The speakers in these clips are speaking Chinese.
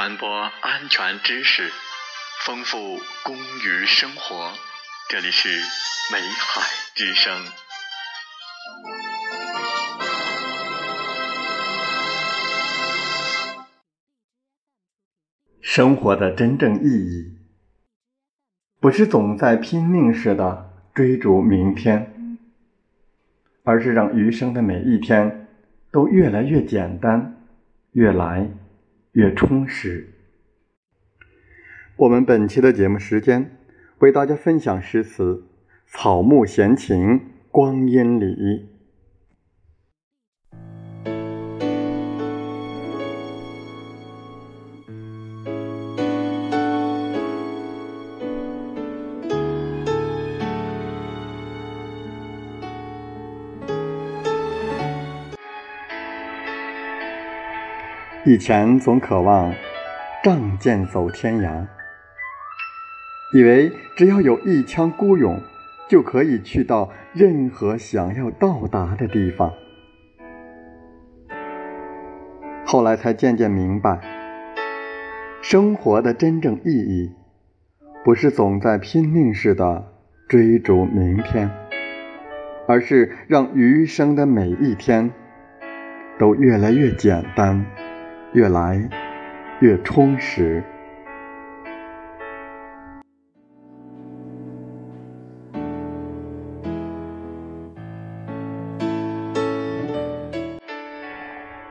传播安全知识，丰富工于生活。这里是美海之声。生活的真正意义，不是总在拼命似的追逐明天，而是让余生的每一天都越来越简单，越来越充实。我们本期的节目时间，为大家分享诗词《草木闲情光阴里》。以前总渴望仗剑走天涯，以为只要有一腔孤勇，就可以去到任何想要到达的地方。后来才渐渐明白，生活的真正意义，不是总在拼命似的追逐明天，而是让余生的每一天都越来越简单。越来越充实。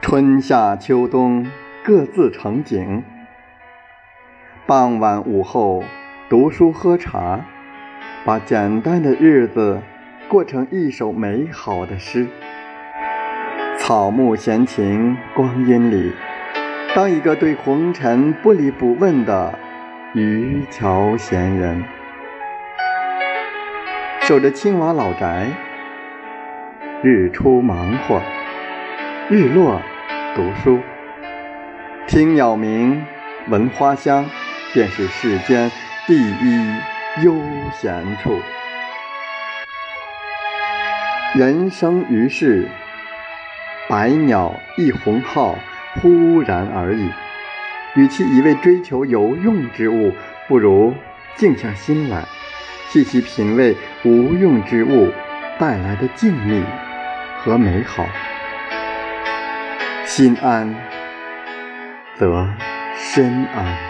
春夏秋冬各自成景，傍晚午后读书喝茶，把简单的日子过成一首美好的诗。草木闲情，光阴里。当一个对红尘不理不问的渔樵闲人，守着青瓦老宅，日出忙活，日落读书，听鸟鸣，闻花香，便是世间第一悠闲处。人生于世，百鸟一鸿号。忽然而已。与其一味追求有用之物，不如静下心来，细细品味无用之物带来的静谧和美好。心安，则身安。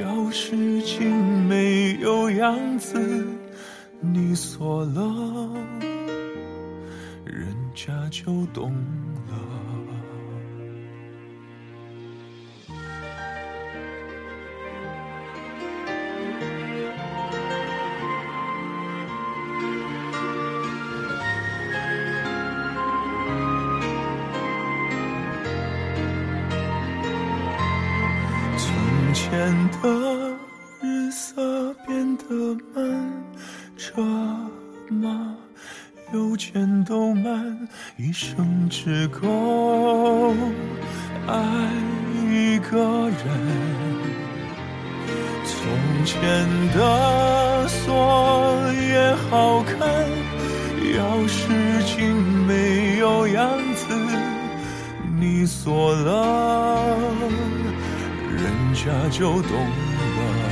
要是竟没有样子，你锁了，人家就懂了。变得慢，车马邮件都慢，一生只够爱一个人。从前的锁也好看，钥匙竟没有样子，你锁了，人家就懂了。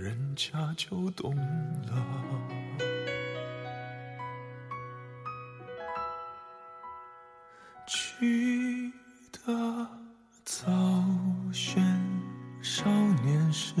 人家就懂了。记得早先少年时，